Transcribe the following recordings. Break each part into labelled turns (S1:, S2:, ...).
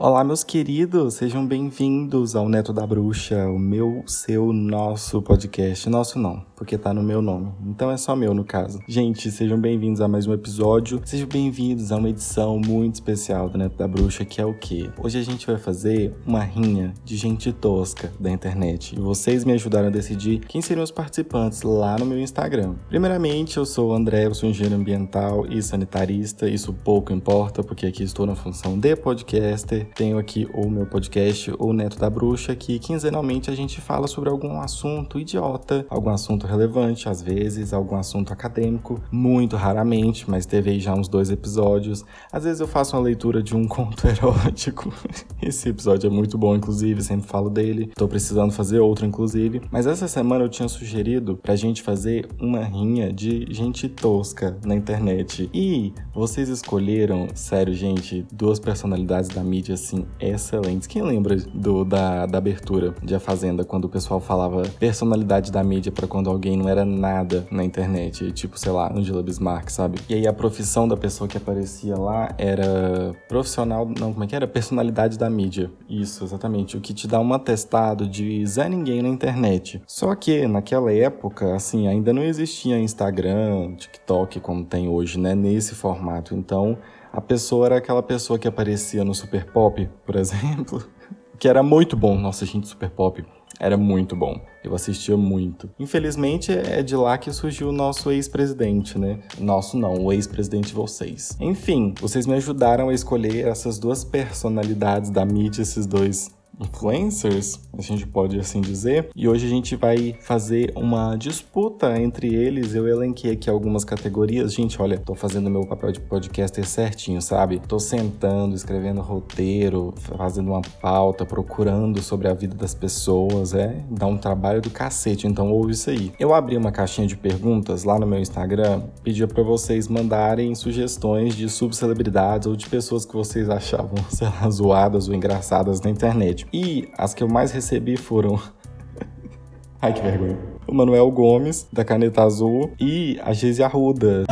S1: Olá, meus queridos, sejam bem-vindos ao Neto da Bruxa, o meu, seu, nosso podcast. Nosso não, porque tá no meu nome. Então é só meu no caso. Gente, sejam bem-vindos a mais um episódio. Sejam bem-vindos a uma edição muito especial do Neto da Bruxa, que é o quê? Hoje a gente vai fazer uma rinha de gente tosca da internet. E vocês me ajudaram a decidir quem seriam os participantes lá no meu Instagram. Primeiramente, eu sou o André, eu sou engenheiro ambiental e sanitarista. Isso pouco importa, porque aqui estou na função de podcaster tenho aqui o meu podcast, o Neto da Bruxa, que quinzenalmente a gente fala sobre algum assunto idiota, algum assunto relevante, às vezes, algum assunto acadêmico, muito raramente, mas teve aí já uns dois episódios. Às vezes eu faço uma leitura de um conto erótico. Esse episódio é muito bom, inclusive, sempre falo dele. Tô precisando fazer outro, inclusive. Mas essa semana eu tinha sugerido pra gente fazer uma rinha de gente tosca na internet. E vocês escolheram, sério, gente, duas personalidades da mídia assim, excelentes. Quem lembra do, da, da abertura de A Fazenda, quando o pessoal falava personalidade da mídia para quando alguém não era nada na internet? Tipo, sei lá, Angela Bismarck, sabe? E aí a profissão da pessoa que aparecia lá era profissional, não, como é que era? Personalidade da mídia. Isso, exatamente. O que te dá um atestado de Zé Ninguém na internet. Só que naquela época, assim, ainda não existia Instagram, TikTok como tem hoje, né? Nesse formato. Então, a pessoa era aquela pessoa que aparecia no Super Pop, por exemplo, que era muito bom. Nossa, gente, Super Pop era muito bom. Eu assistia muito. Infelizmente, é de lá que surgiu o nosso ex-presidente, né? Nosso não, o ex-presidente de vocês. Enfim, vocês me ajudaram a escolher essas duas personalidades da mídia, esses dois influencers, a gente pode assim dizer. E hoje a gente vai fazer uma disputa entre eles. Eu elenquei aqui algumas categorias. Gente, olha, tô fazendo meu papel de podcaster certinho, sabe? Tô sentando, escrevendo roteiro, fazendo uma pauta, procurando sobre a vida das pessoas. É, dá um trabalho do cacete, então ouve isso aí. Eu abri uma caixinha de perguntas lá no meu Instagram, pedi para vocês mandarem sugestões de subcelebridades ou de pessoas que vocês achavam, sei lá, zoadas ou engraçadas na internet. E as que eu mais recebi foram. Ai, que vergonha. O Manuel Gomes, da Caneta Azul, e a Geise Arruda.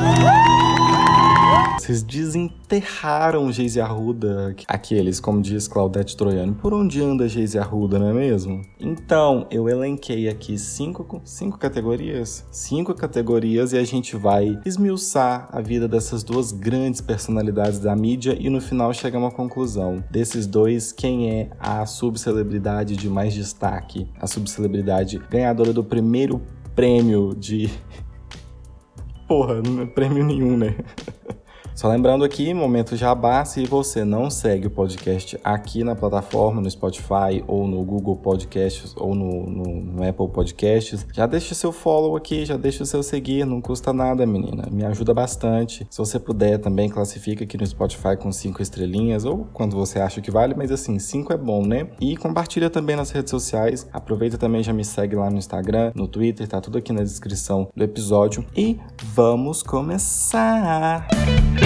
S1: Vocês desenterraram Geise Arruda, aqueles, como diz Claudete Troiano. Por onde anda Geise Arruda, não é mesmo? Então, eu elenquei aqui cinco, cinco categorias. Cinco categorias e a gente vai esmiuçar a vida dessas duas grandes personalidades da mídia e no final chegar a uma conclusão. Desses dois, quem é a subcelebridade de mais destaque? A subcelebridade ganhadora do primeiro prêmio de. Porra, não é prêmio nenhum, né? Só lembrando aqui, momento jabá, se você não segue o podcast aqui na plataforma, no Spotify ou no Google Podcasts ou no, no, no Apple Podcasts, já deixa seu follow aqui, já deixa o seu seguir, não custa nada, menina. Me ajuda bastante. Se você puder, também classifica aqui no Spotify com cinco estrelinhas ou quando você acha que vale, mas assim, cinco é bom, né? E compartilha também nas redes sociais. Aproveita também, já me segue lá no Instagram, no Twitter, tá tudo aqui na descrição do episódio. E vamos começar! Música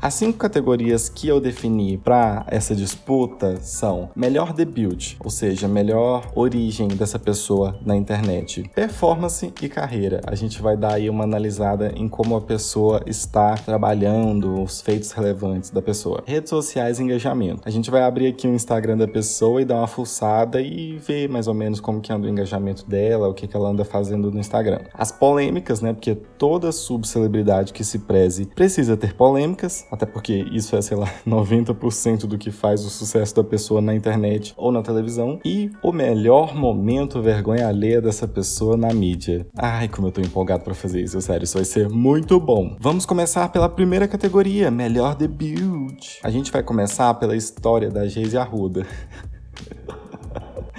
S1: as cinco categorias que eu defini para essa disputa são melhor debut, ou seja, melhor origem dessa pessoa na internet, performance e carreira. A gente vai dar aí uma analisada em como a pessoa está trabalhando, os feitos relevantes da pessoa. Redes sociais e engajamento. A gente vai abrir aqui o Instagram da pessoa e dar uma fuçada e ver mais ou menos como que anda o engajamento dela, o que, que ela anda fazendo no Instagram. As polêmicas, né? Porque toda subcelebridade que se preze precisa ter polêmicas até porque isso é, sei lá, 90% do que faz o sucesso da pessoa na internet ou na televisão. E o melhor momento vergonha alheia dessa pessoa na mídia. Ai, como eu tô empolgado para fazer isso, sério, isso vai ser muito bom. Vamos começar pela primeira categoria, melhor debut. A gente vai começar pela história da Geise Arruda.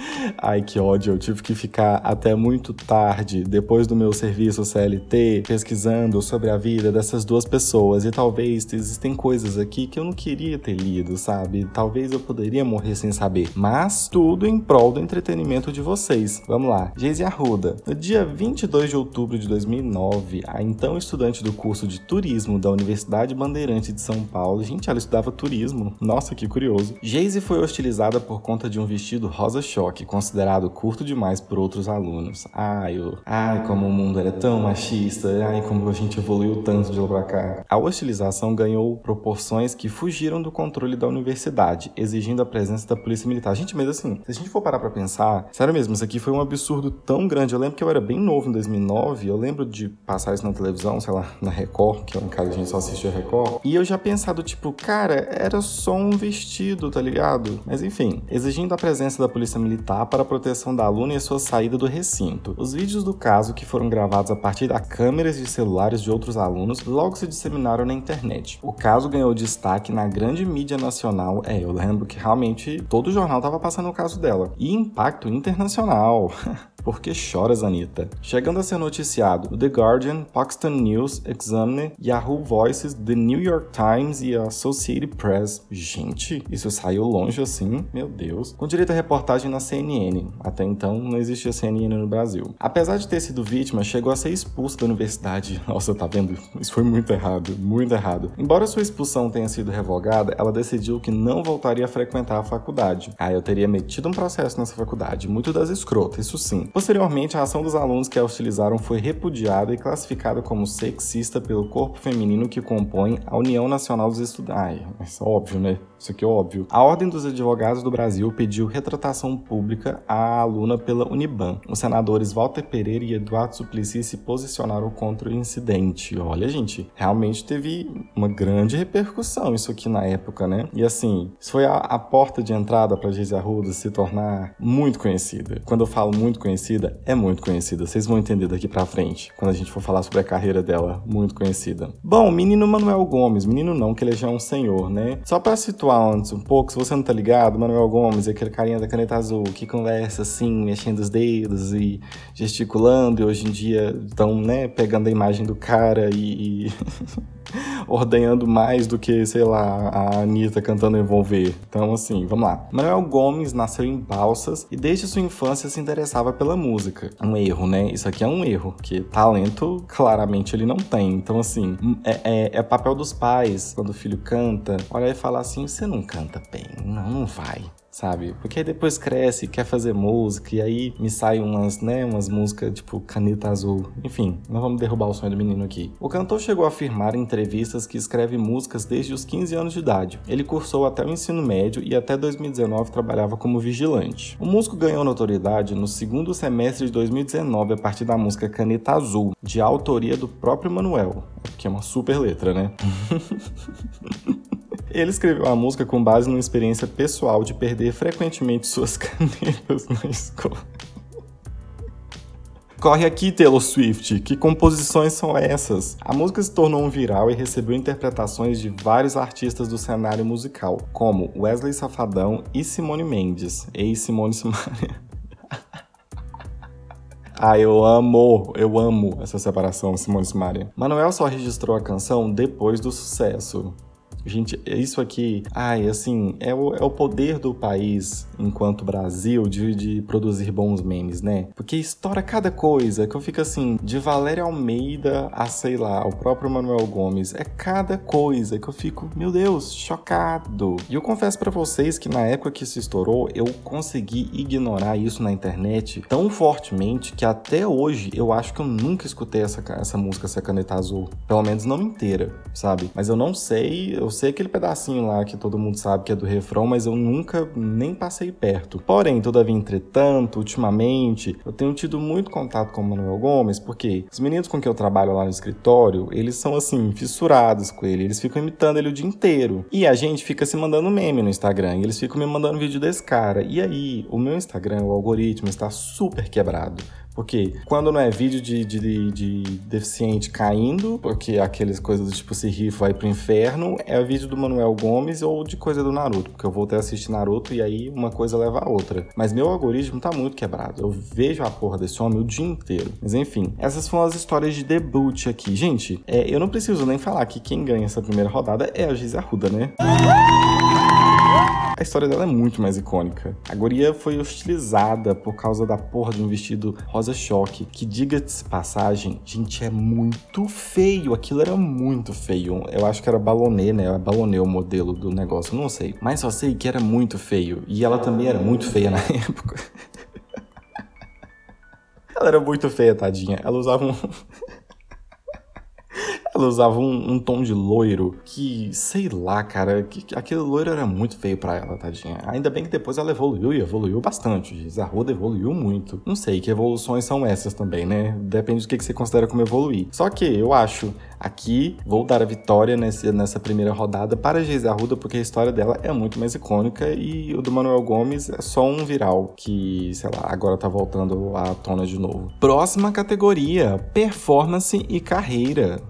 S1: Ai, que ódio. Eu tive que ficar até muito tarde, depois do meu serviço CLT, pesquisando sobre a vida dessas duas pessoas. E talvez existem coisas aqui que eu não queria ter lido, sabe? Talvez eu poderia morrer sem saber. Mas tudo em prol do entretenimento de vocês. Vamos lá. Geise Arruda. No dia 22 de outubro de 2009, a então estudante do curso de turismo da Universidade Bandeirante de São Paulo, gente, ela estudava turismo. Nossa, que curioso. Geise foi hostilizada por conta de um vestido rosa choque com considerado curto demais por outros alunos. Ai, eu, ai, como o mundo era tão machista, ai, como a gente evoluiu tanto de lá pra cá. A hostilização ganhou proporções que fugiram do controle da universidade, exigindo a presença da polícia militar. Gente, mas assim, se a gente for parar pra pensar, sério mesmo, isso aqui foi um absurdo tão grande. Eu lembro que eu era bem novo em 2009, eu lembro de passar isso na televisão, sei lá, na Record, que é um caso a gente só assistia Record, e eu já pensado, tipo, cara, era só um vestido, tá ligado? Mas enfim, exigindo a presença da polícia militar para a proteção da aluna e sua saída do recinto. Os vídeos do caso, que foram gravados a partir das câmeras de celulares de outros alunos, logo se disseminaram na internet. O caso ganhou destaque na grande mídia nacional. É, eu lembro que realmente todo jornal estava passando o caso dela. E impacto internacional. Por que choras, Anitta? Chegando a ser noticiado The Guardian, Paxton News, Examiner, Yahoo Voices, The New York Times e a Associated Press. Gente, isso saiu longe assim? Meu Deus. Com direito a reportagem na CNN. Até então não existia CNN no Brasil. Apesar de ter sido vítima, chegou a ser expulso da universidade. Nossa, tá vendo? Isso foi muito errado, muito errado. Embora sua expulsão tenha sido revogada, ela decidiu que não voltaria a frequentar a faculdade. Ah, eu teria metido um processo nessa faculdade, muito das escrotas, isso sim. Posteriormente, a ação dos alunos que a utilizaram foi repudiada e classificada como sexista pelo corpo feminino que compõe a União Nacional dos Estudantes. Isso é óbvio, né? Isso aqui é óbvio. A Ordem dos Advogados do Brasil pediu retratação pública à aluna pela Uniban. Os senadores Walter Pereira e Eduardo Suplicy se posicionaram contra o incidente. Olha, gente, realmente teve uma grande repercussão isso aqui na época, né? E assim, isso foi a, a porta de entrada para Geise Arruda se tornar muito conhecida. Quando eu falo muito conhecida? É muito conhecida. Vocês vão entender daqui pra frente, quando a gente for falar sobre a carreira dela. Muito conhecida. Bom, menino Manuel Gomes. Menino não, que ele já é um senhor, né? Só pra situar um pouco, se você não tá ligado, Manuel Gomes é aquele carinha da caneta azul que conversa assim, mexendo os dedos e gesticulando, e hoje em dia estão, né, pegando a imagem do cara e. e... ordenhando mais do que, sei lá, a Anitta cantando Envolver. Então, assim, vamos lá. Manuel Gomes nasceu em Balsas e desde sua infância se interessava pela música. Um erro, né? Isso aqui é um erro, que talento claramente ele não tem. Então, assim, é, é, é papel dos pais, quando o filho canta, olha e falar assim: você não canta bem, não, não vai sabe? Porque aí depois cresce, quer fazer música, e aí me saem umas, né, umas músicas tipo Caneta Azul. Enfim, não vamos derrubar o sonho do menino aqui. O cantor chegou a afirmar em entrevistas que escreve músicas desde os 15 anos de idade. Ele cursou até o ensino médio e até 2019 trabalhava como vigilante. O músico ganhou notoriedade no segundo semestre de 2019 a partir da música Caneta Azul, de autoria do próprio Manuel, que é uma super letra, né? Ele escreveu a música com base numa experiência pessoal de perder frequentemente suas canetas na escola. Corre aqui, Taylor Swift, que composições são essas? A música se tornou um viral e recebeu interpretações de vários artistas do cenário musical, como Wesley Safadão e Simone Mendes, ex-Simone Simaria. Ah, eu amo, eu amo essa separação, Simone Simaria. Manuel só registrou a canção depois do sucesso. Gente, isso aqui, ai, assim, é o, é o poder do país enquanto Brasil de, de produzir bons memes, né? Porque estoura cada coisa que eu fico assim, de Valéria Almeida a, sei lá, o próprio Manuel Gomes. É cada coisa que eu fico, meu Deus, chocado. E eu confesso para vocês que na época que isso estourou, eu consegui ignorar isso na internet tão fortemente que até hoje eu acho que eu nunca escutei essa, essa música, essa caneta azul. Pelo menos não inteira, sabe? Mas eu não sei, eu eu sei aquele pedacinho lá que todo mundo sabe que é do refrão, mas eu nunca nem passei perto. Porém, todavia, entretanto, ultimamente, eu tenho tido muito contato com o Manuel Gomes, porque os meninos com quem eu trabalho lá no escritório, eles são assim, fissurados com ele, eles ficam imitando ele o dia inteiro. E a gente fica se mandando meme no Instagram, e eles ficam me mandando vídeo desse cara. E aí, o meu Instagram, o algoritmo, está super quebrado. Porque quando não é vídeo de, de, de, deficiente caindo, porque aquelas coisas do tipo se rifa vai pro inferno, é vídeo do Manuel Gomes ou de coisa do Naruto, porque eu voltei a assistir Naruto e aí uma coisa leva a outra. Mas meu algoritmo tá muito quebrado. Eu vejo a porra desse homem o dia inteiro. Mas enfim, essas foram as histórias de debut aqui. Gente, é, eu não preciso nem falar que quem ganha essa primeira rodada é a Gisele Arruda, né? A história dela é muito mais icônica. A guria foi hostilizada por causa da porra de um vestido rosa choque, que diga-se passagem, gente, é muito feio. Aquilo era muito feio. Eu acho que era balonê, né? Balonê o modelo do negócio, não sei. Mas só sei que era muito feio. E ela também era muito feia na época. Ela era muito feia, tadinha. Ela usava um. Ela usava um, um, tom de loiro que, sei lá, cara, que, aquele loiro era muito feio para ela, tadinha. Ainda bem que depois ela evoluiu e evoluiu bastante. Zarruda evoluiu muito. Não sei que evoluções são essas também, né? Depende do que, que você considera como evoluir. Só que eu acho Aqui vou dar a vitória nesse, nessa primeira rodada para a Geise Arruda, porque a história dela é muito mais icônica e o do Manuel Gomes é só um viral que, sei lá, agora tá voltando à tona de novo. Próxima categoria: performance e carreira.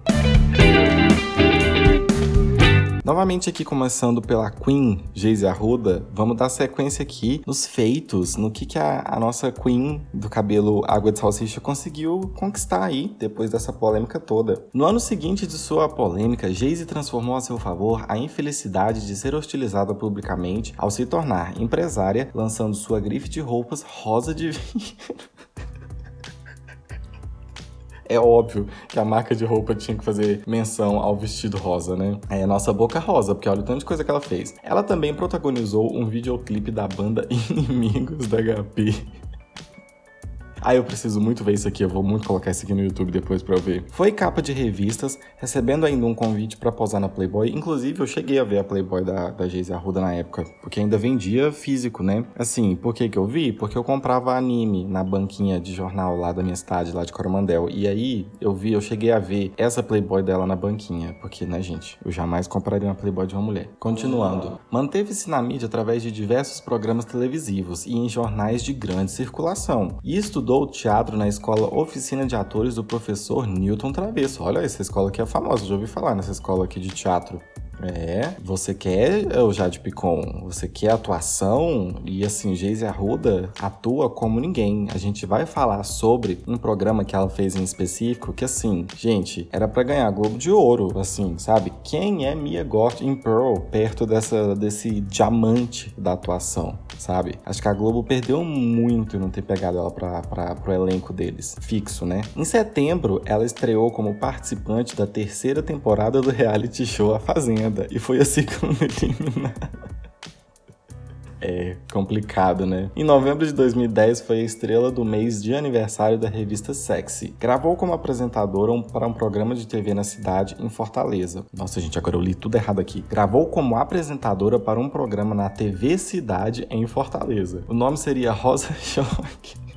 S1: Novamente aqui começando pela Queen Geise Arruda, vamos dar sequência aqui nos feitos, no que, que a, a, nossa Queen do cabelo água de salsicha conseguiu conquistar aí, depois dessa polêmica toda. No ano seguinte de sua polêmica, Geise transformou a seu favor a infelicidade de ser hostilizada publicamente ao se tornar empresária, lançando sua grife de roupas rosa de vinho. É óbvio que a marca de roupa tinha que fazer menção ao vestido rosa, né? É a nossa boca rosa, porque olha o tanto de coisa que ela fez. Ela também protagonizou um videoclipe da banda Inimigos da HP. Ah, eu preciso muito ver isso aqui, eu vou muito colocar isso aqui no YouTube depois pra eu ver. Foi capa de revistas, recebendo ainda um convite para posar na Playboy. Inclusive, eu cheguei a ver a Playboy da, da Geise Arruda na época, porque ainda vendia físico, né? Assim, por que que eu vi? Porque eu comprava anime na banquinha de jornal lá da minha cidade, lá de Coromandel. E aí, eu vi, eu cheguei a ver essa Playboy dela na banquinha, porque, né, gente, eu jamais compraria uma Playboy de uma mulher. Continuando. Manteve-se na mídia através de diversos programas televisivos e em jornais de grande circulação. E estudou estudou teatro na escola Oficina de Atores do professor Newton Travesso. Olha, essa escola aqui é famosa, já ouvi falar nessa escola aqui de teatro. É, você quer o Jade Picon, você quer atuação e assim, Geise Arruda atua como ninguém. A gente vai falar sobre um programa que ela fez em específico que assim, gente, era para ganhar Globo de Ouro, assim, sabe? Quem é Mia Goth em Pearl perto dessa desse diamante da atuação, sabe? Acho que a Globo perdeu muito em não ter pegado ela para para pro elenco deles, fixo, né? Em setembro, ela estreou como participante da terceira temporada do reality show A Fazenda e foi a segunda eliminada. É complicado, né? Em novembro de 2010 foi a estrela do mês de aniversário da revista Sexy. Gravou como apresentadora um, para um programa de TV na cidade, em Fortaleza. Nossa, gente, agora eu li tudo errado aqui. Gravou como apresentadora para um programa na TV Cidade, em Fortaleza. O nome seria Rosa Choque.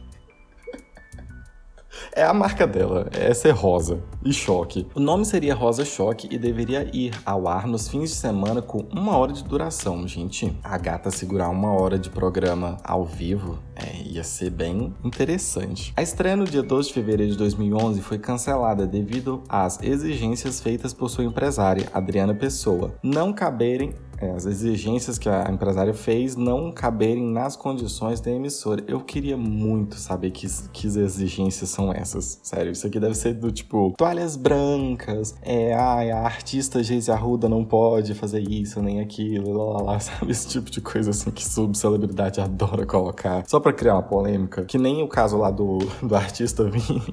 S1: É a marca dela, é ser rosa e choque. O nome seria Rosa Choque e deveria ir ao ar nos fins de semana com uma hora de duração, gente. A gata segurar uma hora de programa ao vivo é, ia ser bem interessante. A estreia no dia 12 de fevereiro de 2011 foi cancelada devido às exigências feitas por sua empresária, Adriana Pessoa, não caberem é, as exigências que a empresária fez não caberem nas condições da emissora. Eu queria muito saber que, que exigências são essas. Sério, isso aqui deve ser do tipo toalhas brancas, é, ai, a artista Geise Arruda não pode fazer isso nem aquilo, lá, lá, lá, sabe? Esse tipo de coisa assim que subcelebridade adora colocar. Só pra criar uma polêmica. Que nem o caso lá do, do artista Vini.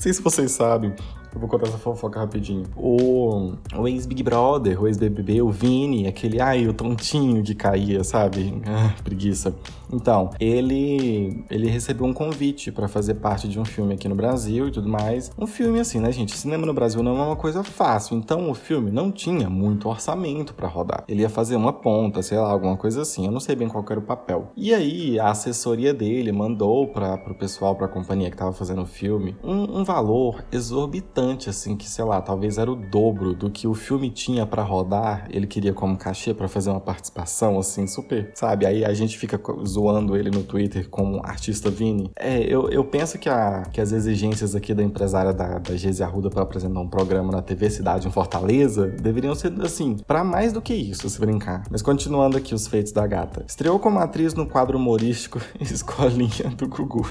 S1: Não sei se vocês sabem, eu vou contar essa fofoca rapidinho. O, o ex-Big Brother, o ex-BBB, o Vini, aquele, ai, o tontinho que caía, sabe? Ah, preguiça. Então, ele ele recebeu um convite para fazer parte de um filme aqui no Brasil e tudo mais. Um filme assim, né, gente? Cinema no Brasil não é uma coisa fácil. Então, o filme não tinha muito orçamento para rodar. Ele ia fazer uma ponta, sei lá, alguma coisa assim. Eu não sei bem qual era o papel. E aí, a assessoria dele mandou para pro pessoal, pra companhia que tava fazendo o filme, um, um valor exorbitante assim, que sei lá, talvez era o dobro do que o filme tinha para rodar. Ele queria como cachê para fazer uma participação, assim, super, sabe? Aí a gente fica zoando ele no Twitter como artista Vini. É, eu, eu penso que, a, que as exigências aqui da empresária da, da Geise Arruda para apresentar um programa na TV Cidade em Fortaleza deveriam ser, assim, para mais do que isso, se brincar. Mas continuando aqui os feitos da gata. Estreou como atriz no quadro humorístico Escolinha do Gugu.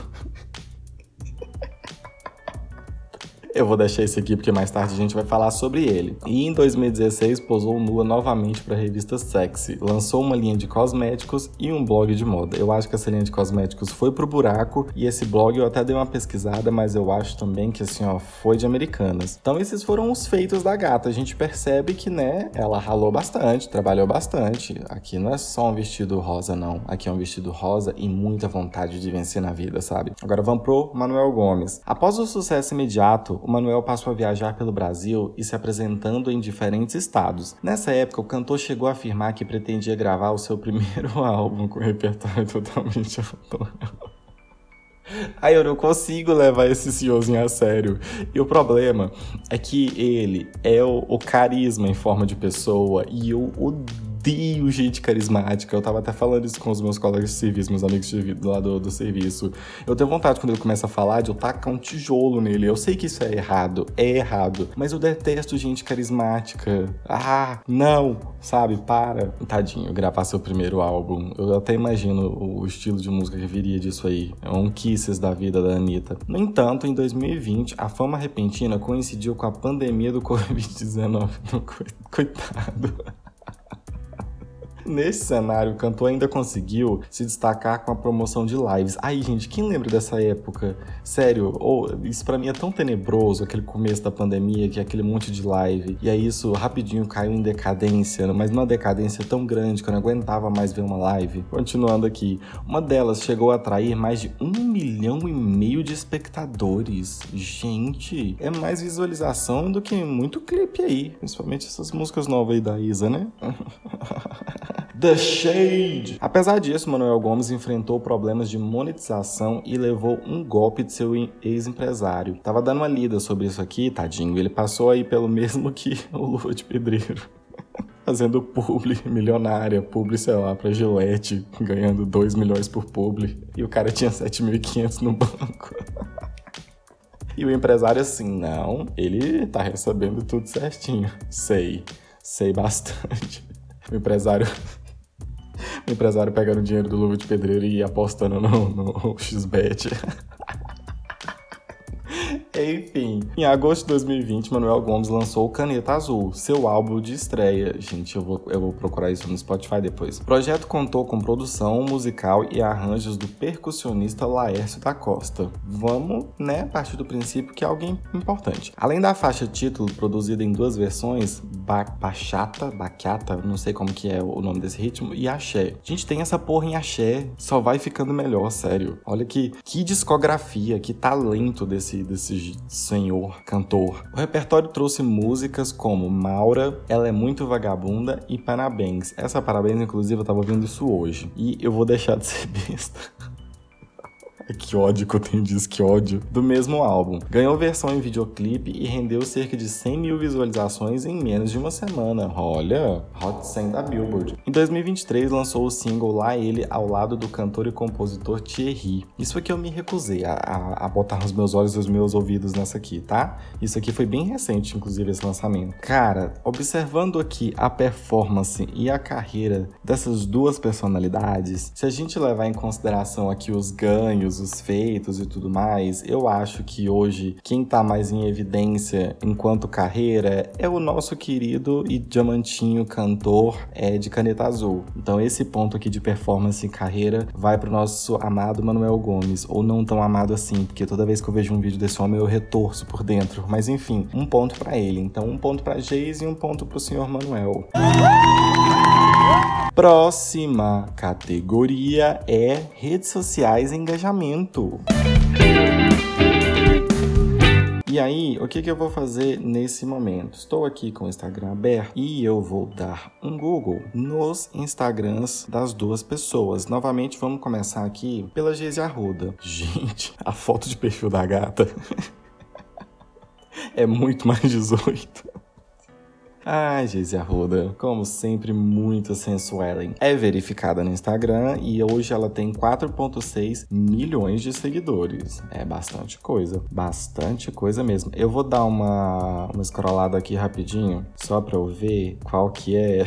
S1: Eu vou deixar esse aqui porque mais tarde a gente vai falar sobre ele. E em 2016 posou nua novamente para a revista Sexy, lançou uma linha de cosméticos e um blog de moda. Eu acho que essa linha de cosméticos foi pro buraco e esse blog eu até dei uma pesquisada, mas eu acho também que assim, ó, foi de americanas. Então esses foram os feitos da gata. A gente percebe que, né, ela ralou bastante, trabalhou bastante. Aqui não é só um vestido rosa não, aqui é um vestido rosa e muita vontade de vencer na vida, sabe? Agora vamos pro Manuel Gomes. Após o sucesso imediato, Manuel passou a viajar pelo Brasil e se apresentando em diferentes estados. Nessa época, o cantor chegou a afirmar que pretendia gravar o seu primeiro álbum com repertório totalmente autoral. Aí eu não consigo levar esse senhorzinho a sério. E o problema é que ele é o, o carisma em forma de pessoa e eu odeio odeio gente carismática. Eu tava até falando isso com os meus colegas de serviço, meus amigos de, lá do, do serviço. Eu tenho vontade, quando ele começa a falar, de eu tacar um tijolo nele. Eu sei que isso é errado, é errado. Mas eu detesto gente carismática. Ah, não, sabe? Para. Tadinho, gravar seu primeiro álbum. Eu até imagino o estilo de música que viria disso aí. É um Kisses da vida da Anitta. No entanto, em 2020, a fama repentina coincidiu com a pandemia do Covid-19. Coitado. Nesse cenário, o cantor ainda conseguiu se destacar com a promoção de lives. Aí, gente, quem lembra dessa época? Sério, oh, isso para mim é tão tenebroso, aquele começo da pandemia, que é aquele monte de live. E aí isso rapidinho caiu em decadência, mas numa decadência tão grande que eu não aguentava mais ver uma live. Continuando aqui, uma delas chegou a atrair mais de um milhão e meio de espectadores. Gente, é mais visualização do que muito clipe aí, principalmente essas músicas novas aí da Isa, né? The Shade. Apesar disso, Manuel Gomes enfrentou problemas de monetização e levou um golpe de seu ex-empresário. Tava dando uma lida sobre isso aqui, tadinho. Ele passou aí pelo mesmo que o Lua de Pedreiro. Fazendo publi milionária, publi, sei lá, pra Gillette, ganhando 2 milhões por publi. E o cara tinha 7.500 no banco. E o empresário assim, não, ele tá recebendo tudo certinho. Sei, sei bastante. O empresário o empresário pegando dinheiro do Luva de Pedreiro e apostando no, no XBET. Enfim, em agosto de 2020, Manuel Gomes lançou Caneta Azul, seu álbum de estreia. Gente, eu vou, eu vou procurar isso no Spotify depois. O projeto contou com produção musical e arranjos do percussionista Laércio da Costa. Vamos, né, partir do princípio que é alguém importante. Além da faixa título, produzida em duas versões, ba Bachata, Bachata, não sei como que é o nome desse ritmo, e Axé. A gente tem essa porra em Axé, só vai ficando melhor, sério. Olha que, que discografia, que talento desse, desse senhor cantor. O repertório trouxe músicas como Maura, Ela é Muito Vagabunda e Parabéns. Essa Parabéns, inclusive, eu tava ouvindo isso hoje. E eu vou deixar de ser besta. que ódio que eu tenho disso, que ódio. Do mesmo álbum. Ganhou versão em videoclipe e rendeu cerca de 100 mil visualizações em menos de uma semana. Olha, Hot 100 da Billboard. Em 2023, lançou o single Lá Ele ao lado do cantor e compositor Thierry. Isso aqui eu me recusei a, a, a botar os meus olhos e os meus ouvidos nessa aqui, tá? Isso aqui foi bem recente, inclusive, esse lançamento. Cara, observando aqui a performance e a carreira dessas duas personalidades, se a gente levar em consideração aqui os ganhos, os feitos e tudo mais, eu acho que hoje quem tá mais em evidência enquanto carreira é o nosso querido e diamantinho cantor é, de Caneta Azul. Então esse ponto aqui de performance e carreira vai pro nosso amado Manuel Gomes, ou não tão amado assim, porque toda vez que eu vejo um vídeo desse homem eu retorço por dentro. Mas enfim, um ponto para ele. Então um ponto para Geis e um ponto pro senhor Manuel. Próxima categoria é redes sociais e engajamento. E aí, o que, que eu vou fazer nesse momento? Estou aqui com o Instagram aberto e eu vou dar um Google nos Instagrams das duas pessoas. Novamente, vamos começar aqui pela Geise Arruda. Gente, a foto de perfil da gata é muito mais 18. Ai, Geise Arruda, como sempre, muito sensual. É verificada no Instagram e hoje ela tem 4,6 milhões de seguidores. É bastante coisa, bastante coisa mesmo. Eu vou dar uma, uma scrollada aqui rapidinho, só pra eu ver qual que é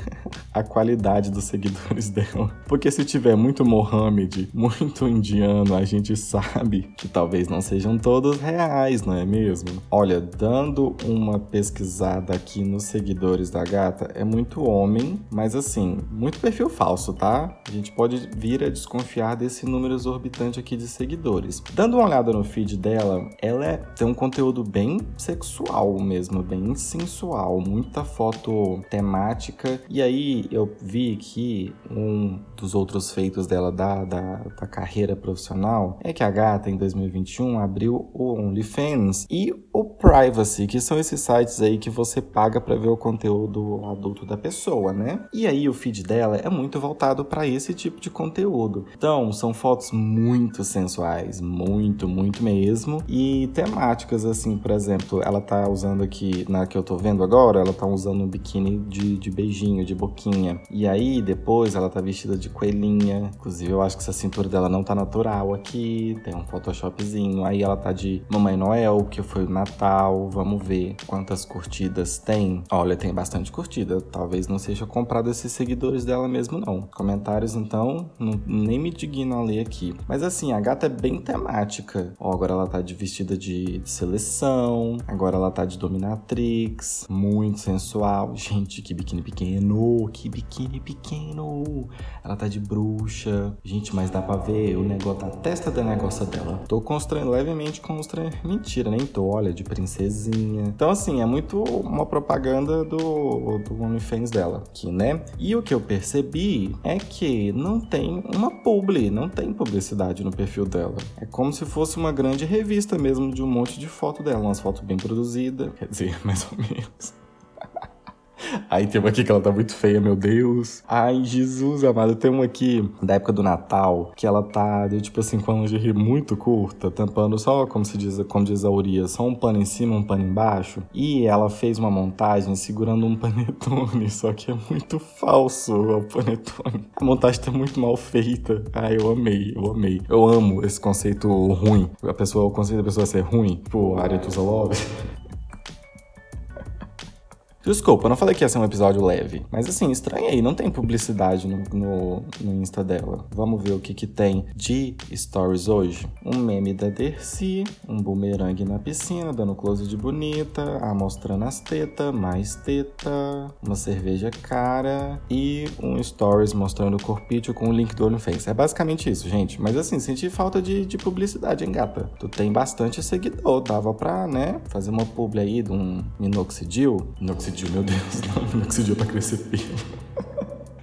S1: a qualidade dos seguidores dela. Porque se tiver muito Mohamed, muito indiano, a gente sabe que talvez não sejam todos reais, não é mesmo? Olha, dando uma pesquisada aqui no nos seguidores da gata é muito homem, mas assim, muito perfil falso, tá? A gente pode vir a desconfiar desse número exorbitante aqui de seguidores. Dando uma olhada no feed dela, ela é, tem um conteúdo bem sexual mesmo, bem sensual, muita foto temática. E aí eu vi que um dos outros feitos dela da, da, da carreira profissional é que a gata em 2021 abriu o OnlyFans e o Privacy, que são esses sites aí que você paga para ver o conteúdo adulto da pessoa, né? E aí o feed dela é muito voltado para esse tipo de conteúdo. Então, são fotos muito sensuais, muito, muito mesmo, e temáticas assim, por exemplo, ela tá usando aqui na que eu tô vendo agora, ela tá usando um biquíni de, de beijinho, de boquinha. E aí depois ela tá vestida de coelhinha. Inclusive, eu acho que essa cintura dela não tá natural aqui, tem um photoshopzinho. Aí ela tá de Mamãe Noel, que foi o Natal. Vamos ver quantas curtidas tem Olha, tem bastante curtida. Talvez não seja comprado esses seguidores dela mesmo, não. Comentários, então, não, nem me digno a ler aqui. Mas assim, a gata é bem temática. Ó, agora ela tá de vestida de, seleção. Agora ela tá de dominatrix. Muito sensual. Gente, que biquíni pequeno. Que biquíni pequeno. Ela tá de bruxa. Gente, mas dá pra ver o negócio da testa da negócio dela. Tô constrangendo, levemente constrangendo. Mentira, nem tô. Olha, de princesinha. Então, assim, é muito uma propaganda propaganda do, do OnlyFans dela aqui, né? E o que eu percebi é que não tem uma publi, não tem publicidade no perfil dela. É como se fosse uma grande revista mesmo de um monte de foto dela, umas fotos bem produzidas, quer dizer, mais ou menos. Aí tem uma aqui que ela tá muito feia, meu Deus. Ai, Jesus amado. Tem uma aqui da época do Natal que ela tá, tipo assim, com a lingerie muito curta, tampando só, como se diz, como diz a Uria, só um pano em cima, um pano embaixo. E ela fez uma montagem segurando um panetone, só que é muito falso o panetone. A montagem tá muito mal feita. Ai, eu amei, eu amei. Eu amo esse conceito ruim. A pessoa, o conceito da pessoa ser ruim, tipo, área Love. Desculpa, eu não falei que ia ser um episódio leve. Mas assim, estranha aí, não tem publicidade no, no, no, Insta dela. Vamos ver o que que tem de stories hoje. Um meme da Dercy, um bumerangue na piscina, dando close de bonita, a mostrando as tetas, mais teta, uma cerveja cara e um stories mostrando o corpício com o link do OnlyFans. É basicamente isso, gente. Mas assim, senti falta de, de publicidade, hein, gata? Tu tem bastante seguidor, dava pra, né, fazer uma publi aí de um minoxidil. Minoxidil minoxidil, meu Deus, não, minoxidil pra crescer pelo.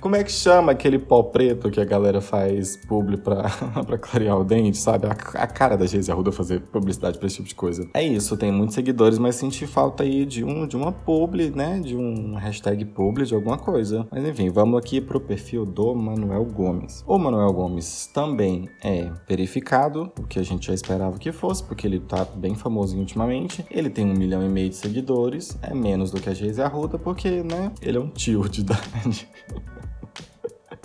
S1: Como é que chama aquele pó preto que a galera faz publi pra, pra clarear o dente, sabe? A, a cara da Geise Arruda fazer publicidade pra esse tipo de coisa. É isso, tem muitos seguidores, mas senti falta aí de, um, de uma publi, né? De um hashtag publi, de alguma coisa. Mas enfim, vamos aqui pro perfil do Manuel Gomes. O Manuel Gomes também é verificado, o que a gente já esperava que fosse, porque ele tá bem famosinho ultimamente. Ele tem um milhão e meio de seguidores, é menos do que a Geise Arruda, porque, né? Ele é um tio de idade.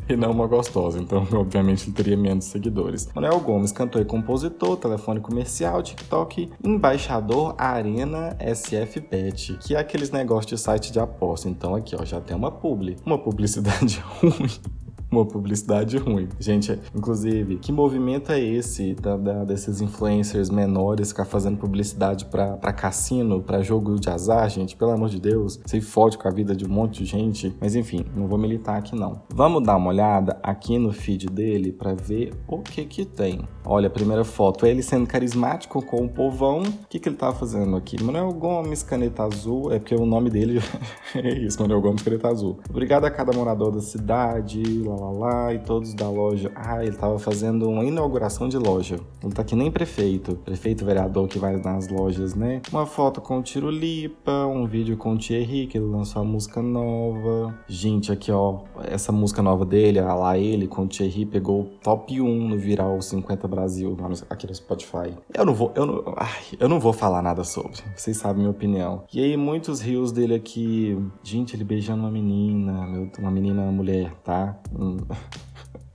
S1: e não uma gostosa, então obviamente ele teria menos seguidores. Manuel Gomes, cantor e compositor, telefone comercial, TikTok, embaixador Arena SF Bet, que é aqueles negócios de site de aposta. Então aqui ó, já tem uma publi, uma publicidade ruim uma publicidade ruim. Gente, inclusive, que movimento é esse da, da, desses influencers menores ficar fazendo publicidade para cassino, para jogo de azar, gente? Pelo amor de Deus, você fode com a vida de um monte de gente. Mas enfim, não vou militar aqui não. Vamos dar uma olhada aqui no feed dele para ver o que que tem. Olha, a primeira foto, ele sendo carismático com o povão. O que que ele tava fazendo aqui? Manuel Gomes, caneta azul. É porque o nome dele é isso, Manuel Gomes, caneta azul. Obrigado a cada morador da cidade, lá, lá, lá, e todos da loja. Ah, ele tava fazendo uma inauguração de loja. Ele tá que nem prefeito. Prefeito vereador que vai nas lojas, né? Uma foto com o Tiro Lipa, um vídeo com o Thierry, que ele lançou a música nova. Gente, aqui ó, essa música nova dele, a lá ele com o Thierry, pegou top 1 no Viral 50 Brasil, aqui no Spotify. Eu não vou, eu não, ai, eu não vou falar nada sobre. Vocês sabem minha opinião. E aí, muitos rios dele aqui. Gente, ele beijando uma menina, uma menina, uma mulher, tá? Hum.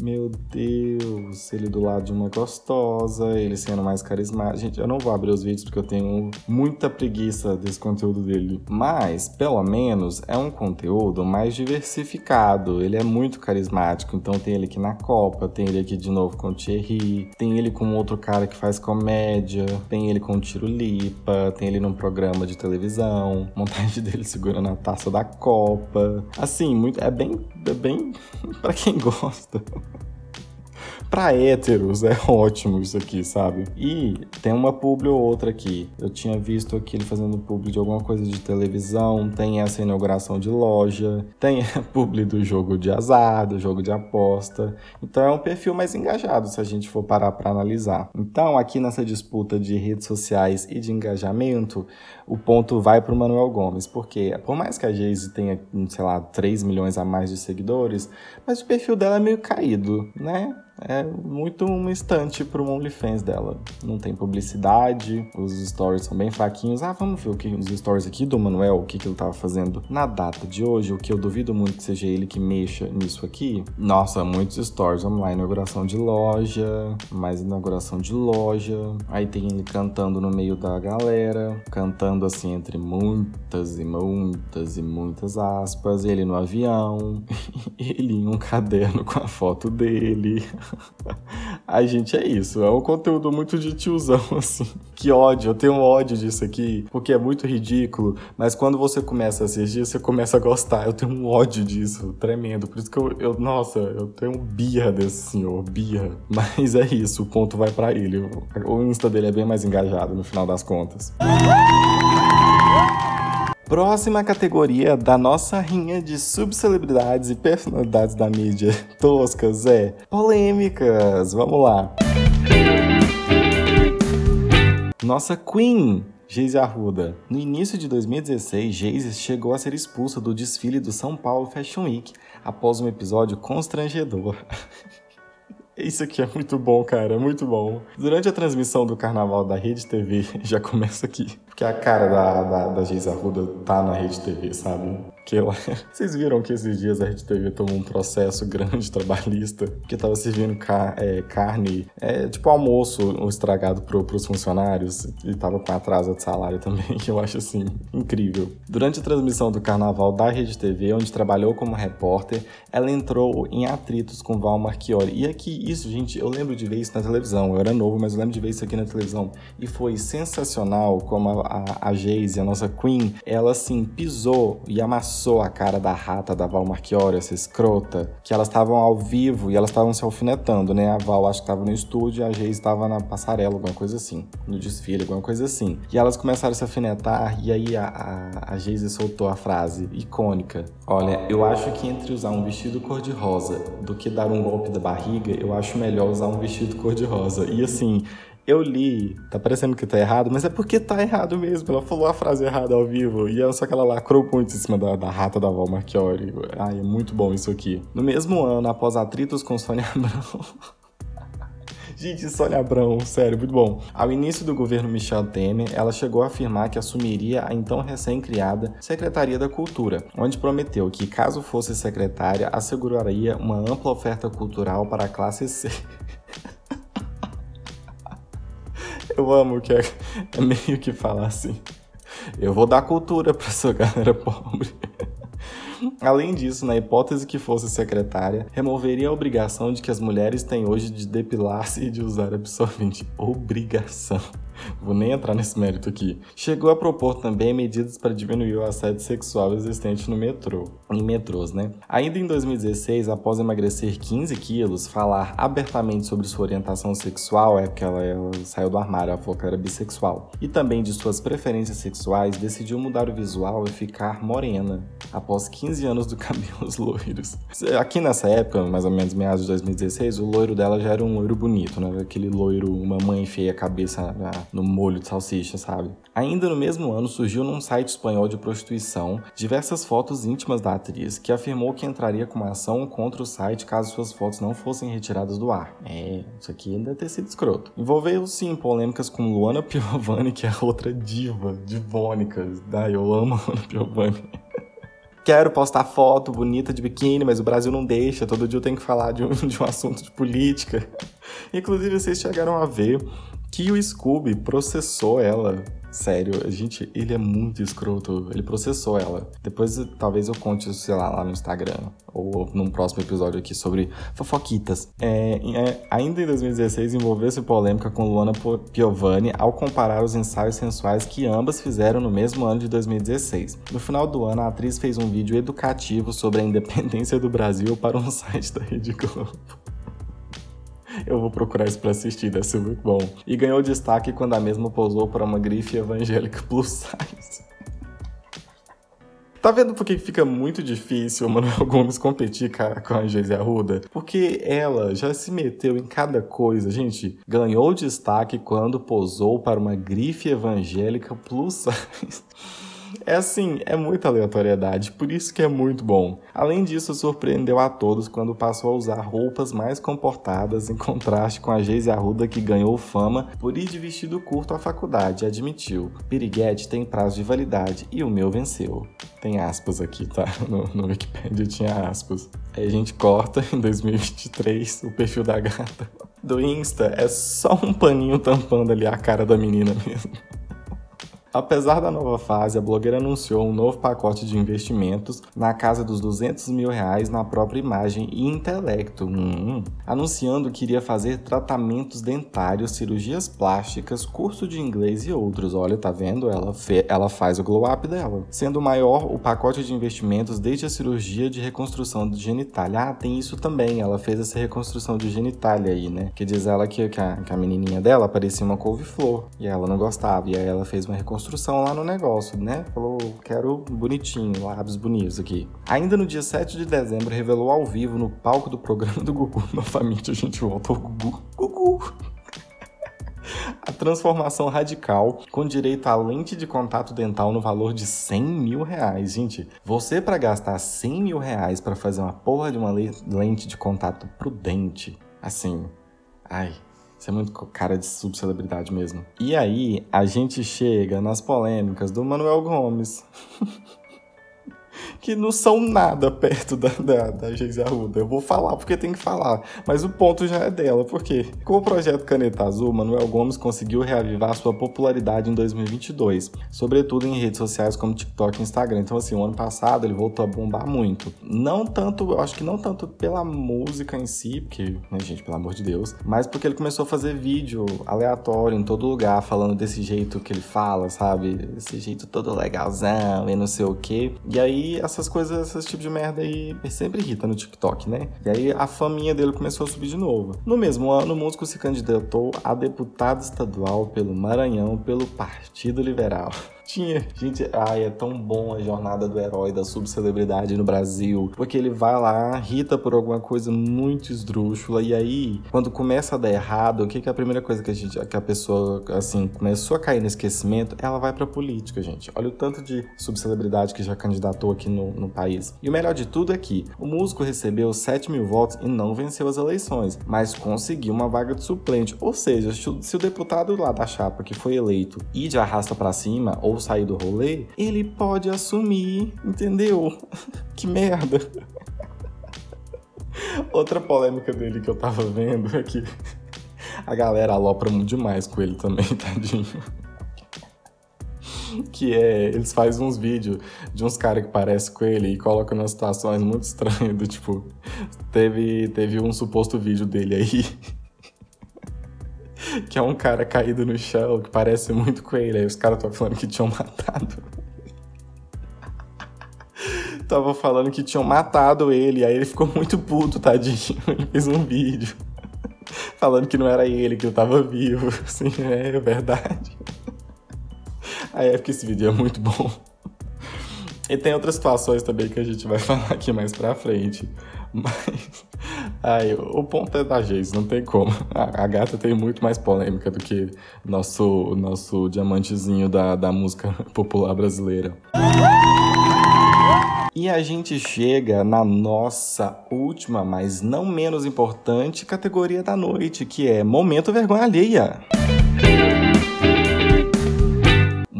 S1: Meu Deus, ele do lado de uma gostosa, ele sendo mais carismático. Gente, eu não vou abrir os vídeos porque eu tenho muita preguiça desse conteúdo dele. Mas, pelo menos, é um conteúdo mais diversificado. Ele é muito carismático. Então tem ele aqui na Copa, tem ele aqui de novo com o Thierry, tem ele com outro cara que faz comédia, tem ele com o Tiro Lipa, tem ele num programa de televisão, montagem dele segurando a taça da Copa. Assim, muito, é bem, é bem para quem gosta. Pra héteros é ótimo isso aqui, sabe? E tem uma publi ou outra aqui. Eu tinha visto aqui ele fazendo publi de alguma coisa de televisão, tem essa inauguração de loja, tem a publi do jogo de azar, do jogo de aposta. Então é um perfil mais engajado se a gente for parar para analisar. Então, aqui nessa disputa de redes sociais e de engajamento, o ponto vai para o Manuel Gomes, porque por mais que a Geise tenha, sei lá, 3 milhões a mais de seguidores, mas o perfil dela é meio caído, né? É muito uma estante para o OnlyFans dela. Não tem publicidade, os stories são bem fraquinhos. Ah, vamos ver o que os stories aqui do Manuel, o que, que ele estava fazendo na data de hoje, o que eu duvido muito que seja ele que mexa nisso aqui. Nossa, muitos stories. Vamos lá, inauguração de loja, mais inauguração de loja. Aí tem ele cantando no meio da galera, cantando assim entre muitas e muitas e muitas aspas. Ele no avião, ele em um caderno com a foto dele. Ai, gente, é isso. É um conteúdo muito de tiozão, assim. Que ódio, eu tenho um ódio disso aqui, porque é muito ridículo, mas quando você começa a assistir, você começa a gostar. Eu tenho um ódio disso, tremendo. Por isso que eu, eu nossa, eu tenho birra desse senhor, birra. Mas é isso, o ponto vai para ele. O Insta dele é bem mais engajado no final das contas. Próxima categoria da nossa rinha de subcelebridades e personalidades da mídia toscas é polêmicas. Vamos lá. Nossa Queen, Geise Arruda. No início de 2016, Geise chegou a ser expulsa do desfile do São Paulo Fashion Week após um episódio constrangedor. Isso aqui é muito bom, cara, é muito bom. Durante a transmissão do carnaval da Rede TV, já começa aqui, porque a cara da, da, da Geisa Arruda tá na Rede TV, sabe? Vocês viram que esses dias a Rede TV tomou um processo grande trabalhista, que tava servindo é, carne, é, tipo almoço estragado pro, pros funcionários, e tava com atraso de salário também, que eu acho assim, incrível. Durante a transmissão do carnaval da Rede TV, onde trabalhou como repórter, ela entrou em atritos com Val Marchiori. E aqui, isso, gente, eu lembro de ver isso na televisão. Eu era novo, mas eu lembro de ver isso aqui na televisão. E foi sensacional como a, a, a Geise, a nossa Queen, ela assim pisou e amassou amassou a cara da rata da Val Marchiori, essa escrota, que elas estavam ao vivo e elas estavam se alfinetando, né? A Val acho que estava no estúdio e a Geise estava na passarela, alguma coisa assim, no desfile, alguma coisa assim. E elas começaram a se alfinetar e aí a, a, a Geise soltou a frase icônica: Olha, eu acho que entre usar um vestido cor-de-rosa do que dar um golpe da barriga, eu acho melhor usar um vestido cor-de-rosa. E assim, eu li, tá parecendo que tá errado, mas é porque tá errado mesmo. Ela falou a frase errada ao vivo e só que ela lacrou muito em cima da, da rata da Val Marchiori. Ai, é muito bom isso aqui. No mesmo ano, após atritos com Sônia Abrão. Gente, Sônia Abrão, sério, muito bom. Ao início do governo Michel Temer, ela chegou a afirmar que assumiria a então recém-criada Secretaria da Cultura, onde prometeu que, caso fosse secretária, asseguraria uma ampla oferta cultural para a classe C. Eu amo que é, é meio que falar assim. Eu vou dar cultura para essa galera pobre. Além disso, na hipótese que fosse secretária, removeria a obrigação de que as mulheres têm hoje de depilar-se e de usar absorvente. Obrigação. Vou nem entrar nesse mérito aqui. Chegou a propor também medidas para diminuir o assédio sexual existente no metrô, em metrôs, né? Ainda em 2016, após emagrecer 15 quilos, falar abertamente sobre sua orientação sexual, é porque ela, ela saiu do armário, ela falou que era bissexual, e também de suas preferências sexuais, decidiu mudar o visual e ficar morena. Após 15 anos do cabelos loiros. Aqui nessa época, mais ou menos meados de 2016, o loiro dela já era um loiro bonito, né? Aquele loiro, uma mãe feia cabeça no molho de salsicha, sabe? Ainda no mesmo ano, surgiu num site espanhol de prostituição diversas fotos íntimas da atriz, que afirmou que entraria com uma ação contra o site caso suas fotos não fossem retiradas do ar. É, isso aqui ainda ter sido escroto. Envolveu-se em polêmicas com Luana Piovani, que é outra diva, divônica. Ai, eu amo a Luana Piovani. Quero postar foto bonita de biquíni, mas o Brasil não deixa. Todo dia eu tenho que falar de um, de um assunto de política. Inclusive, vocês chegaram a ver que o Scooby processou ela Sério, gente, ele é muito escroto. Ele processou ela. Depois talvez eu conte, sei lá, lá no Instagram. Ou num próximo episódio aqui sobre fofoquitas. É, é, ainda em 2016 envolveu-se polêmica com Luana Piovani ao comparar os ensaios sensuais que ambas fizeram no mesmo ano de 2016. No final do ano, a atriz fez um vídeo educativo sobre a independência do Brasil para um site da Rede Globo. Eu vou procurar isso pra assistir, deve ser muito bom. E ganhou destaque quando a mesma pousou para uma grife evangélica plus size. Tá vendo por que fica muito difícil o Manuel Gomes competir com a Geise Arruda? Porque ela já se meteu em cada coisa. Gente, ganhou destaque quando posou para uma grife evangélica plus size. É assim, é muita aleatoriedade, por isso que é muito bom. Além disso, surpreendeu a todos quando passou a usar roupas mais comportadas em contraste com a Geise Arruda que ganhou fama por ir de vestido curto à faculdade, admitiu. Piriguete tem prazo de validade e o meu venceu. Tem aspas aqui, tá? No, no Wikipedia tinha aspas. Aí a gente corta em 2023 o perfil da gata. Do Insta é só um paninho tampando ali a cara da menina mesmo. Apesar da nova fase, a blogueira anunciou um novo pacote de investimentos na casa dos 200 mil reais na própria imagem e intelecto, hum, anunciando que iria fazer tratamentos dentários, cirurgias plásticas, curso de inglês e outros. Olha, tá vendo? Ela, ela faz o glow up dela. Sendo maior o pacote de investimentos desde a cirurgia de reconstrução de genitália. Ah, tem isso também. Ela fez essa reconstrução de genitália aí, né? Que diz ela que, que, a, que a menininha dela parecia uma couve-flor e ela não gostava. E aí ela fez uma reconstrução construção lá no negócio, né? Falou, quero bonitinho, lábios bonitos aqui. Ainda no dia 7 de dezembro, revelou ao vivo no palco do programa do Gugu. Novamente a gente volta ao Gugu. Gugu! a transformação radical com direito a lente de contato dental no valor de 100 mil reais. Gente, você para gastar 100 mil reais para fazer uma porra de uma lente de contato prudente, assim, ai, isso é muito cara de subcelebridade mesmo. E aí, a gente chega nas polêmicas do Manuel Gomes. que não são nada perto da, da, da Geise Arruda. Eu vou falar porque tem que falar, mas o ponto já é dela, porque com o projeto Caneta Azul, Manuel Gomes conseguiu reavivar sua popularidade em 2022, sobretudo em redes sociais como TikTok e Instagram. Então, assim, o ano passado ele voltou a bombar muito. Não tanto, eu acho que não tanto pela música em si, porque, né, gente, pelo amor de Deus, mas porque ele começou a fazer vídeo aleatório em todo lugar, falando desse jeito que ele fala, sabe? Desse jeito todo legalzão e não sei o quê. E aí, essas coisas, esse tipo de merda aí sempre irrita no TikTok, né? E aí a faminha dele começou a subir de novo. No mesmo ano, o músico se candidatou a deputado estadual pelo Maranhão pelo Partido Liberal. Tinha. Gente, ai, é tão bom a jornada do herói da subcelebridade no Brasil. Porque ele vai lá, irrita por alguma coisa muito esdrúxula. E aí, quando começa a dar errado, o que, que é a primeira coisa que a, gente, que a pessoa, assim, começou a cair no esquecimento? Ela vai pra política, gente. Olha o tanto de subcelebridade que já candidatou aqui no, no país. E o melhor de tudo é que o músico recebeu 7 mil votos e não venceu as eleições, mas conseguiu uma vaga de suplente. Ou seja, se o deputado lá da chapa que foi eleito ir de arrasta para cima ou sair do rolê, ele pode assumir, entendeu? que merda. Outra polêmica dele que eu tava vendo é que a galera alopra muito demais com ele também, tadinho. Que é, eles fazem uns vídeos de uns caras que parecem com ele e colocam nas situações muito estranhas, do tipo, teve, teve um suposto vídeo dele aí que é um cara caído no chão, que parece muito com ele. Aí os caras estavam falando que tinham matado. Tava falando que tinham matado ele, aí ele ficou muito puto, tadinho. Ele fez um vídeo falando que não era ele, que eu tava vivo. Assim, é verdade. Aí é porque esse vídeo é muito bom. E tem outras situações também que a gente vai falar aqui mais pra frente. Mas. Ai, o ponto é da Geis, não tem como. A, a, gata tem muito mais polêmica do que nosso, nosso diamantezinho da, da música popular brasileira. E a gente chega na nossa última, mas não menos importante categoria da noite, que é Momento Vergonha Alheia.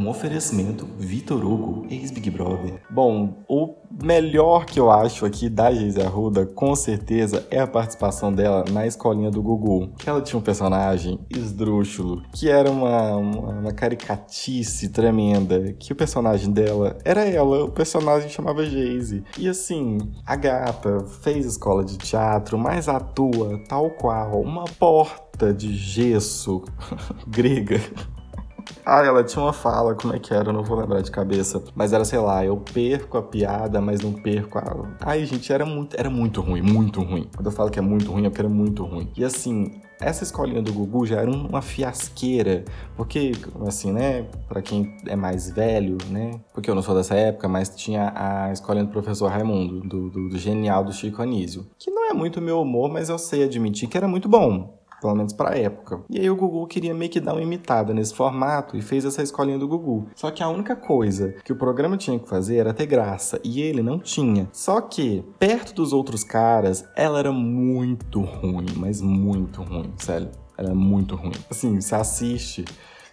S1: Oferecimento Vitor Hugo, ex-Big Brother. Bom, o melhor que eu acho aqui da Geise Arruda, com certeza, é a participação dela na escolinha do Gugu. Que ela tinha um personagem esdrúxulo, que era uma, uma, uma caricatice tremenda, que o personagem dela era ela, o personagem chamava Geise. E assim, a gata fez escola de teatro, mas atua tal qual uma porta de gesso grega ah, ela tinha uma fala, como é que era? Eu não vou lembrar de cabeça. Mas era, sei lá, eu perco a piada, mas não perco a. Ai, gente, era muito, era muito ruim, muito ruim. Quando eu falo que é muito ruim, é porque era muito ruim. E assim, essa escolinha do Gugu já era uma fiasqueira, porque, assim, né, para quem é mais velho, né, porque eu não sou dessa época, mas tinha a escolinha do professor Raimundo, do, do, do genial do Chico Anísio, que não é muito meu humor, mas eu sei admitir que era muito bom pelo menos para a época. E aí o Google queria meio que dar uma imitada nesse formato e fez essa escolinha do Google. Só que a única coisa que o programa tinha que fazer era ter graça e ele não tinha. Só que perto dos outros caras, ela era muito ruim, mas muito ruim, sério. Ela é muito ruim. Assim, você assiste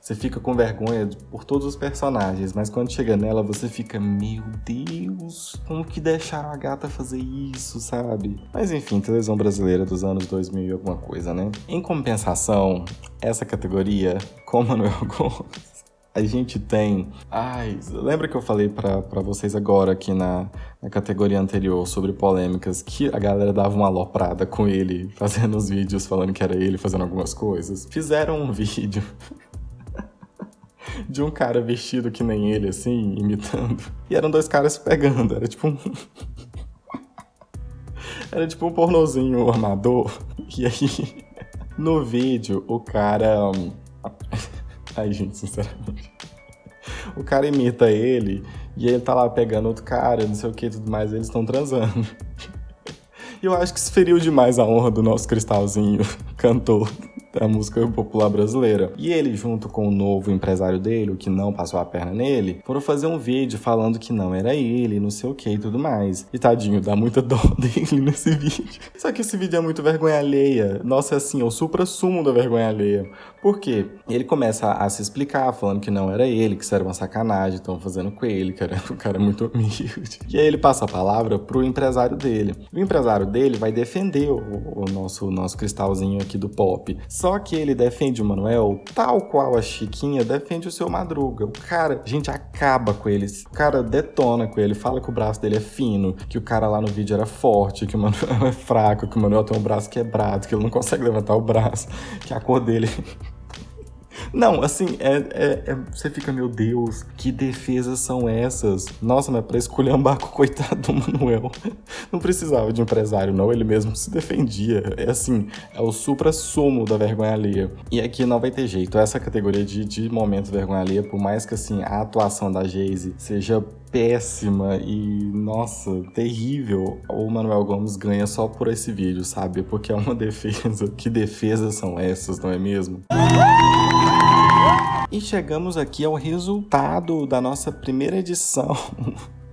S1: você fica com vergonha por todos os personagens, mas quando chega nela você fica, meu Deus, como que deixaram a gata fazer isso, sabe? Mas enfim, televisão brasileira dos anos 2000 e alguma coisa, né? Em compensação, essa categoria, com Manuel Gomes, a gente tem. Ai, lembra que eu falei para vocês agora aqui na, na categoria anterior sobre polêmicas que a galera dava uma aloprada com ele fazendo os vídeos falando que era ele fazendo algumas coisas? Fizeram um vídeo de um cara vestido que nem ele, assim, imitando. E eram dois caras pegando. Era tipo um. Era tipo um pornozinho armador. E aí, no vídeo, o cara. Ai, gente, sinceramente. O cara imita ele e ele tá lá pegando outro cara, não sei o que e tudo mais, eles estão transando. E eu acho que se feriu demais a honra do nosso cristalzinho cantor da música popular brasileira. E ele, junto com o novo empresário dele, o que não passou a perna nele, foram fazer um vídeo falando que não era ele, não sei o que e tudo mais. E tadinho, dá muita dó dele nesse vídeo. Só que esse vídeo é muito vergonha alheia. Nossa, é assim, é o supra-sumo da vergonha alheia. Por quê? Ele começa a, se explicar, falando que não era ele, que isso era uma sacanagem, estão fazendo com ele, que era um cara muito humilde. E aí ele passa a palavra pro empresário dele. O empresário dele vai defender o, o nosso, nosso cristalzinho aqui do pop. Só que ele defende o Manuel tal qual a Chiquinha defende o seu Madruga. O cara, gente acaba com ele. O cara detona com ele, fala que o braço dele é fino, que o cara lá no vídeo era forte, que o Manuel é fraco, que o Manuel tem um braço quebrado, que ele não consegue levantar o braço, que a cor dele não, assim, é, é, é, você fica, meu Deus, que defesas são essas? Nossa, mas pra esculhambar com o coitado do Manuel. Não precisava de empresário, não, ele mesmo se defendia. É assim, é o supra-sumo da vergonha alheia. E aqui não vai ter jeito. Essa categoria de, de momento vergonha alheia, por mais que assim, a atuação da Jayce seja péssima e, nossa, terrível, o Manuel Gomes ganha só por esse vídeo, sabe? Porque é uma defesa. Que defesas são essas, não é mesmo? E chegamos aqui ao resultado da nossa primeira edição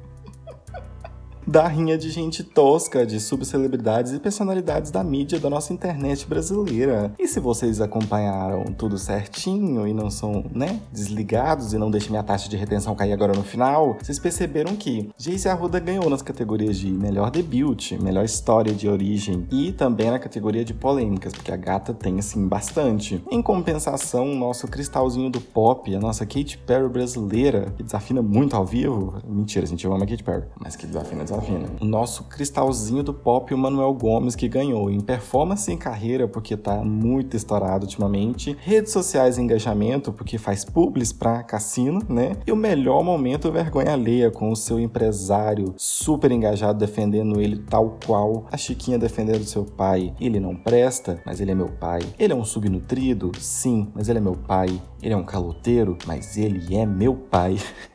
S1: da rinha de gente tosca, de subcelebridades e personalidades da mídia da nossa internet brasileira. E se vocês acompanharam tudo certinho e não são, né, desligados e não deixam minha taxa de retenção cair agora no final, vocês perceberam que Jace Arruda ganhou nas categorias de melhor debut, melhor história de origem e também na categoria de polêmicas, porque a gata tem assim bastante. Em compensação, o nosso cristalzinho do pop, a nossa Katy Perry brasileira, que desafina muito ao vivo. Mentira, gente ama a Katy Perry, mas que desafina, desafina O nosso cristalzinho do pop, o Manuel Gomes, que ganhou em performance e carreira, porque tá muito estourado ultimamente. Redes sociais e engajamento, porque faz publis pra cassino, né? E o melhor momento, vergonha alheia, com o seu empresário super engajado defendendo ele tal qual a Chiquinha defendendo seu pai. Ele não presta, mas ele é meu pai. Ele é um subnutrido? Sim, mas ele é meu pai. Ele é um caloteiro? Mas ele é meu pai.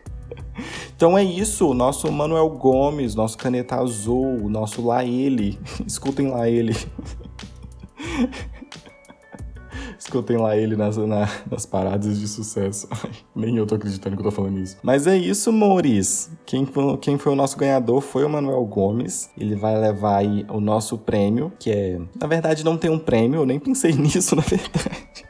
S1: Então é isso, nosso Manuel Gomes, nosso Caneta Azul, nosso Lá Ele. Escutem lá ele. Escutem lá ele nas, na, nas paradas de sucesso. Nem eu tô acreditando que eu tô falando isso. Mas é isso, Mouris. Quem, quem foi o nosso ganhador foi o Manuel Gomes. Ele vai levar aí o nosso prêmio, que é. Na verdade, não tem um prêmio, eu nem pensei nisso, na verdade.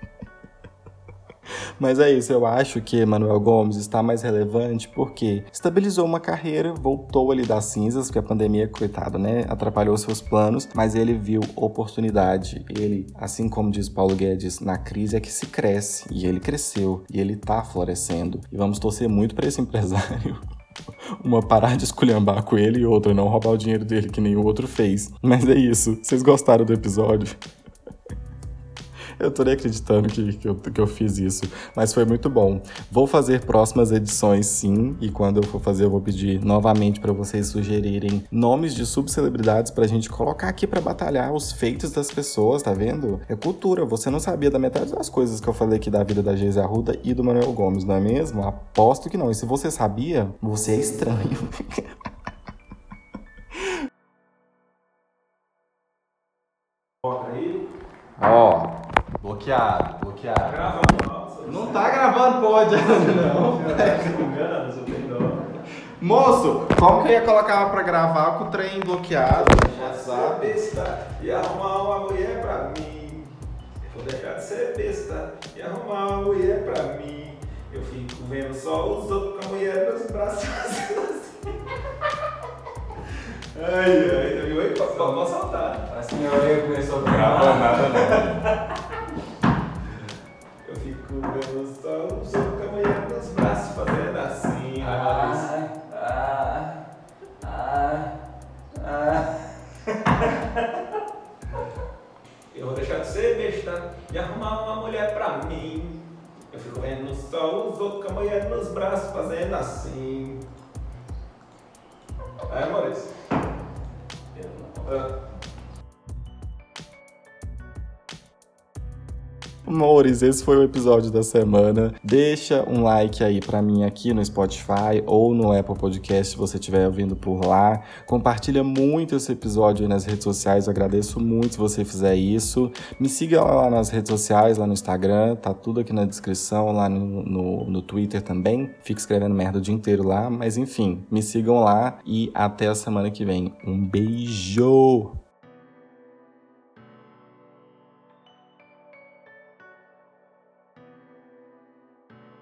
S1: Mas é isso, eu acho que Manuel Gomes está mais relevante porque estabilizou uma carreira, voltou ali das cinzas, porque a pandemia, coitado, né, atrapalhou seus planos, mas ele viu oportunidade. Ele, assim como diz Paulo Guedes, na crise é que se cresce, e ele cresceu, e ele tá florescendo. E vamos torcer muito para esse empresário uma parar de esculhambar com ele e outra não roubar o dinheiro dele que nem o outro fez. Mas é isso. Vocês gostaram do episódio? Eu tô nem acreditando que, que, eu, que eu fiz isso, mas foi muito bom. Vou fazer próximas edições sim, e quando eu for fazer, eu vou pedir novamente para vocês sugerirem nomes de subcelebridades pra gente colocar aqui para batalhar os feitos das pessoas, tá vendo? É cultura, você não sabia da metade das coisas que eu falei aqui da vida da Geise Arruda e do Manuel Gomes, não é mesmo? Aposto que não. E se você sabia, você é estranho. Ó, Bloqueado, bloqueado. Tá gravando, não tá gravando, pode. Não. Moço, como que eu ia colocar pra gravar com o trem bloqueado?
S2: WhatsApp. besta e arrumar uma mulher pra mim. Vou deixar de ser besta e arrumar uma mulher pra mim. Eu fico vendo só os outros com a mulher nos braços fazendo assim. Ai, ai, viu aí? Pode soltar.
S3: A senhora começou a gravar nada, não.
S2: Ser besta e arrumar uma mulher pra mim. Eu fico vendo só os outros caminhando nos braços, fazendo assim. É, Maurício? Eu não.
S1: Amores, esse foi o episódio da semana. Deixa um like aí para mim aqui no Spotify ou no Apple Podcast se você estiver ouvindo por lá. Compartilha muito esse episódio aí nas redes sociais. Eu agradeço muito se você fizer isso. Me siga lá nas redes sociais, lá no Instagram, tá tudo aqui na descrição, lá no, no, no Twitter também. Fico escrevendo merda o dia inteiro lá, mas enfim, me sigam lá e até a semana que vem. Um beijo!